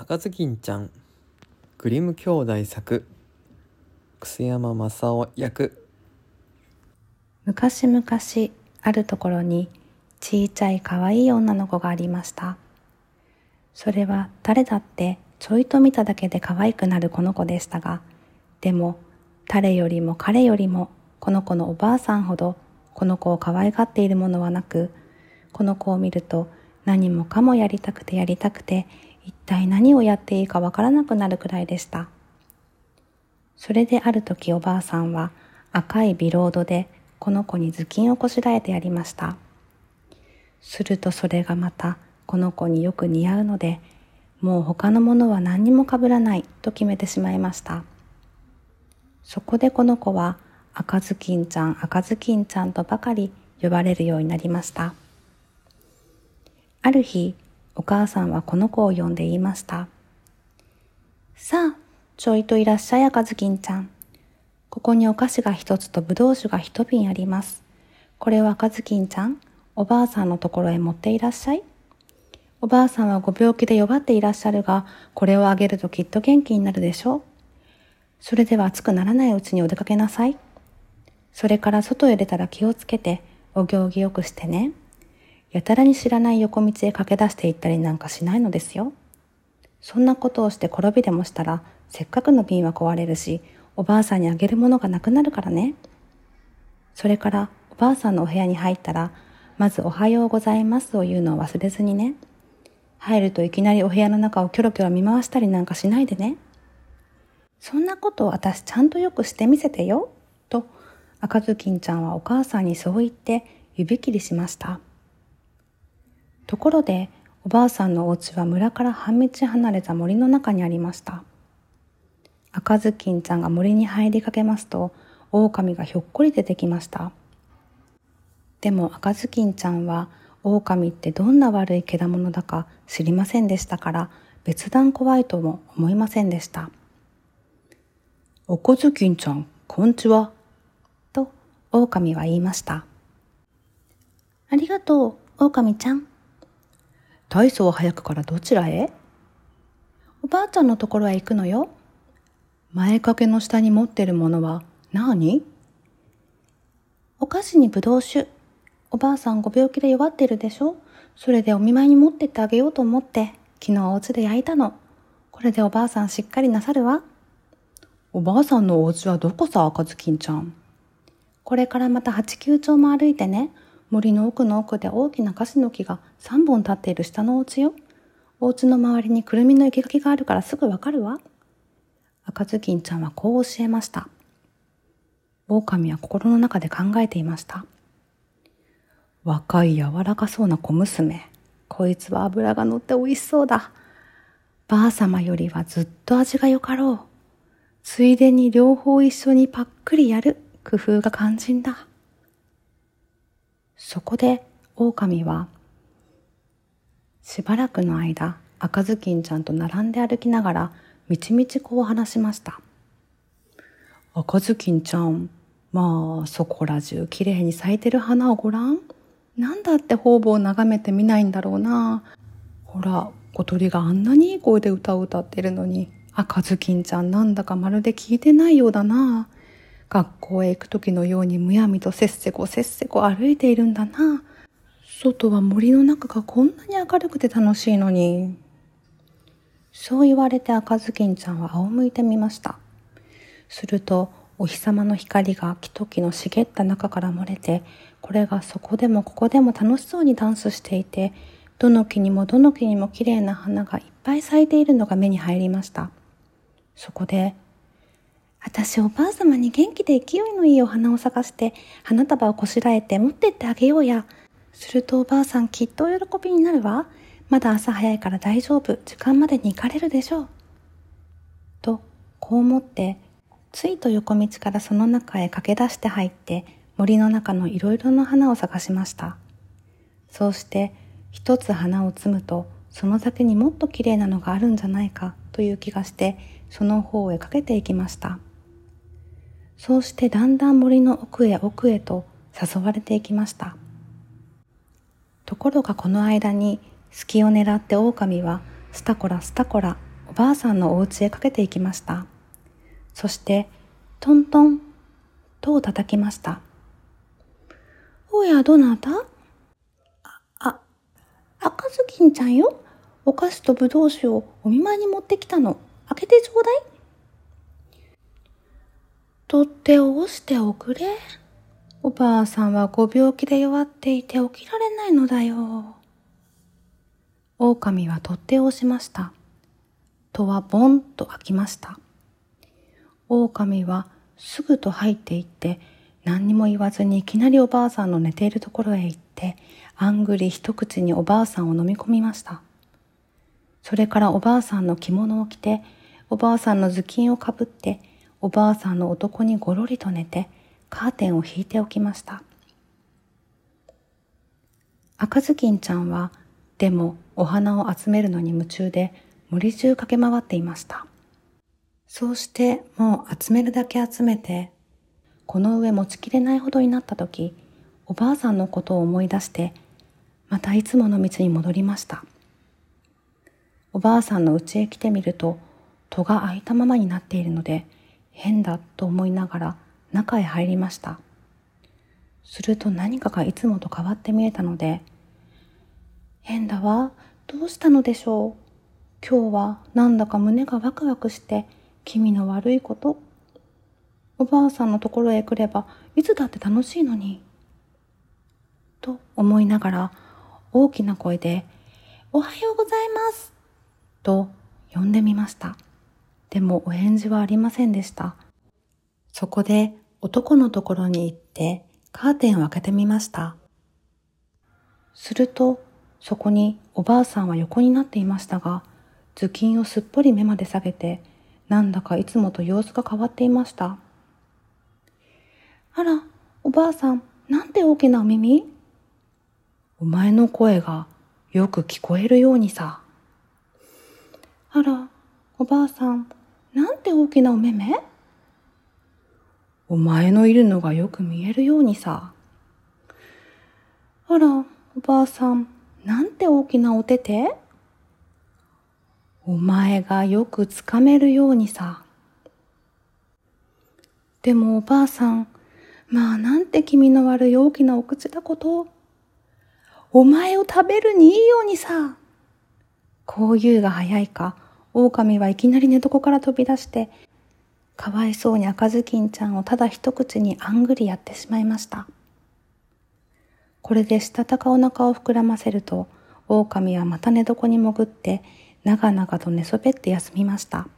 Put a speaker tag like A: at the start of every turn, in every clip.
A: 赤ずきんちゃんグリム兄弟作楠山正夫役。
B: 昔々あるところに小さい可愛い女の子がありました。それは誰だってちょいと見ただけで可愛くなるこの子でしたがでも誰よりも彼よりもこの子のおばあさんほどこの子を可愛がっているものはなくこの子を見ると何もかもやりたくてやりたくて一体何をやっていいかわからなくなるくらいでした。それである時おばあさんは赤いビロードでこの子に頭巾をこしらえてやりました。するとそれがまたこの子によく似合うので、もう他のものは何にもかぶらないと決めてしまいました。そこでこの子は赤ずきんちゃん赤ずきんちゃんとばかり呼ばれるようになりました。ある日、お母さんはこの子を呼んで言いました。さあ、ちょいといらっしゃい赤ずきんちゃん。ここにお菓子が一つとぶどう酒が一瓶あります。これを赤ずきんちゃん、おばあさんのところへ持っていらっしゃい。おばあさんはご病気で弱っていらっしゃるが、これをあげるときっと元気になるでしょう。それでは暑くならないうちにお出かけなさい。それから外へ出たら気をつけて、お行儀よくしてね。やたらに知らない横道へ駆け出していったりなんかしないのですよ。そんなことをして転びでもしたら、せっかくの瓶は壊れるし、おばあさんにあげるものがなくなるからね。それから、おばあさんのお部屋に入ったら、まずおはようございますを言うのを忘れずにね。入るといきなりお部屋の中をキョロキョロ見回したりなんかしないでね。そんなことを私ちゃんとよくしてみせてよ。と、赤ずきんちゃんはお母さんにそう言って指切りしました。ところでおばあさんのお家は村から半道離れた森の中にありました。赤ずきんちゃんが森に入りかけますと狼がひょっこり出てきました。でも赤ずきんちゃんは狼ってどんな悪い獣だか知りませんでしたから別段怖いとも思いませんでした。
C: 赤ずきんちゃんこんちは？
B: と狼は言いました。ありがとう狼ちゃん。
C: 大層早くからどちらへ？
B: おばあちゃんのところへ行くのよ。
C: 前掛けの下に持ってるものは何？
B: お菓子にぶどう酒。おばあさんご病気で弱ってるでしょ？それでお見舞いに持ってってあげようと思って、昨日お家で焼いたの。これでおばあさんしっかりなさるわ。
C: おばあさんのお家はどこさ、赤ずきんちゃん？
B: これからまた八九丁も歩いてね。森の奥の奥で大きなカシの木が3本立っている下のお家よ。お家の周りにくるみの生垣があるからすぐわかるわ。赤ずきんちゃんはこう教えました。狼は心の中で考えていました。
C: 若い柔らかそうな小娘。こいつは脂が乗って美味しそうだ。ばあ様よりはずっと味がよかろう。ついでに両方一緒にパックリやる工夫が肝心だ。
B: そこで狼はしばらくの間赤ずきんちゃんと並んで歩きながらみちみちこう話しました。
C: 赤ずきんちゃんまあそこら中きれいに咲いてる花をごらんなんだって方々を眺めてみないんだろうな。ほら小鳥があんなにいい声で歌を歌ってるのに赤ずきんちゃんなんだかまるで聞いてないようだな。学校へ行く時のようにむやみとせっせこせっせこ歩いているんだな。外は森の中がこんなに明るくて楽しいのに。そう言われて赤ずきんちゃんは仰向いてみました。すると、お日様の光が木と木の茂った中から漏れて、これがそこでもここでも楽しそうにダンスしていて、どの木にもどの木にも綺麗な花がいっぱい咲いているのが目に入りました。そこで、私おばあ様に元気で勢いのいいお花を探して花束をこしらえて持ってってあげようや。するとおばあさんきっとお喜びになるわ。まだ朝早いから大丈夫。時間までに行かれるでしょう。と、こう思って、ついと横道からその中へ駆け出して入って森の中のいろいろな花を探しました。そうして一つ花を摘むとその先にもっと綺麗なのがあるんじゃないかという気がしてその方へかけていきました。そうしてだんだん森の奥へ奥へと誘われていきました。ところがこの間に隙を狙って狼はスタコラスタコラお
B: ばあさんのお家へかけていきました。そして、トントン、と叩きました。おや、どなたあ、あ、赤ずきんちゃんよ。お菓子とぶどう酒をお見舞いに持ってきたの。開けてちょうだい。取っ手を押しておくれ。おばあさんはご病気で弱っていて起きられないのだよ。狼は取っ手を押しました。戸はボンと開きました。狼はすぐと入っていって何にも言わずにいきなりおばあさんの寝ているところへ行ってあんぐり一口におばあさんを飲み込みました。それからおばあさんの着物を着ておばあさんの頭巾をかぶっておばあさんの男にごろりと寝てカーテンを引いておきました。赤ずきんちゃんはでもお花を集めるのに夢中で森中駆け回っていました。そうしてもう集めるだけ集めて、この上持ちきれないほどになった時、おばあさんのことを思い出して、またいつもの道に戻りました。おばあさんの家へ来てみると、戸が開いたままになっているので、変だと思いながら中へ入りました。すると何かがいつもと変わって見えたので、変だわ、どうしたのでしょう？今日はなんだか胸がワクワクして気味の悪いこと？おばあさんのところへ来ればいつだって楽しいのに？と思いながら大きな声でおはようございますと呼んでみました。でもお返事はありませんでした。そこで男のところに行ってカーテンを開けてみました。するとそこにおばあさんは横になっていましたが、頭巾をすっぽり目まで下げて、なんだかいつもと様子が変わっていました。あら、おばあさん、なんて大きなお耳？お前の声がよく聞こえるようにさ。あら、おばあさん、なんて大きなお目目？お前のいるのがよく見えるようにさ。あら、おばあさん、なんて大きなお手手？お前がよくつかめるようにさ。でもおばあさん、まあなんて気味の悪い大きなお口だこと？お前を食べるにいいようにさ。こういうが早いか、狼はいきなり寝床から飛び出して、かわいそうに赤ずきんちゃんをただ一口にあんぐりやってしまいました。これでしたたかお腹を膨らませると、狼はまた寝床に潜って、長々と寝そべって休みました。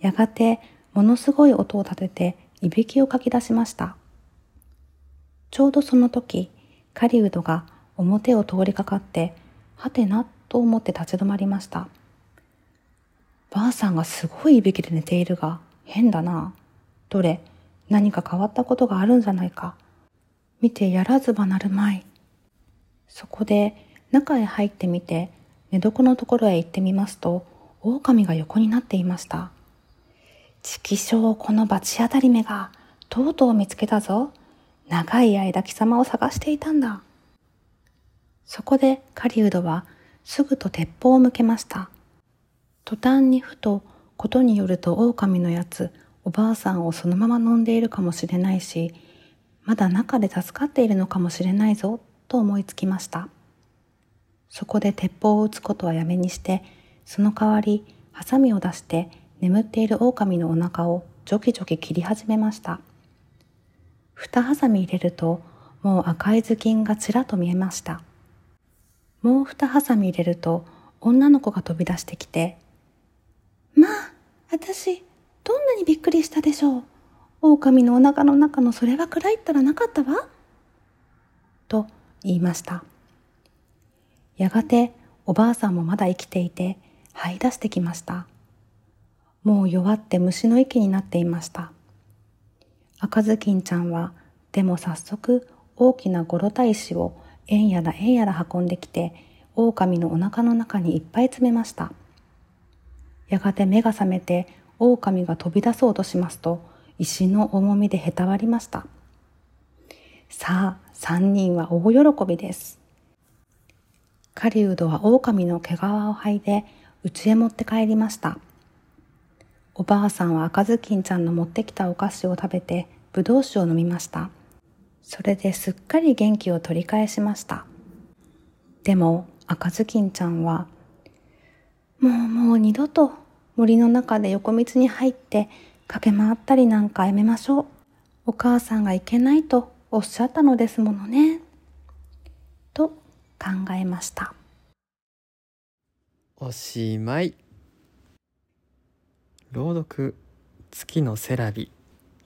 B: やがて、ものすごい音を立てて、いびきをかき出しました。ちょうどその時、狩人が表を通りかかって、はてなと思って立ち止まりました。ばあさんがすごいいびきで寝ているが、変だな。どれ、何か変わったことがあるんじゃないか。見てやらずばなるまい。そこで中へ入ってみて寝床のところへ行ってみますと、狼が横になっていました。畜生この罰当たり目が、とうとう見つけたぞ。長い間貴様を探していたんだ。そこで狩人はすぐと鉄砲を向けました。途端にふとことによると狼のやつ、おばあさんをそのまま飲んでいるかもしれないし、まだ中で助かっているのかもしれないぞ、と思いつきました。そこで鉄砲を撃つことはやめにして、その代わり、ハサミを出して眠っている狼のお腹をジョキジョキ切り始めました。二ハサミ入れると、もう赤い頭巾がちらっと見えました。もう二ハサミ入れると、女の子が飛び出してきて、私、どんなにびっくりしたでしょう？狼のお腹の中のそれは暗いったらなかったわ？と言いました。やがておばあさんもまだ生きていて這い出してきました。もう弱って虫の息になっていました。赤ずきんちゃんはでも早速大きなゴロタ石をえんやらえんやら運んできて狼のお腹の中にいっぱい詰めました。やがて目が覚めて狼が飛び出そうとしますと石の重みでへたわりました。さあ、三人は大喜びです。狩人は狼の毛皮を剥いで家へ持って帰りました。おばあさんは赤ずきんちゃんの持ってきたお菓子を食べてぶどう酒を飲みました。それですっかり元気を取り返しました。でも赤ずきんちゃんは、もうもう二度と森の中で横道に入って駆け回ったりなんかやめましょう。お母さんがいけないとおっしゃったのですものね。と考えました。
A: おしまい朗読「月のセラビ」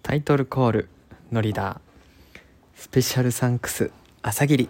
A: タイトルコール「ノリダー」スペシャルサンクス朝霧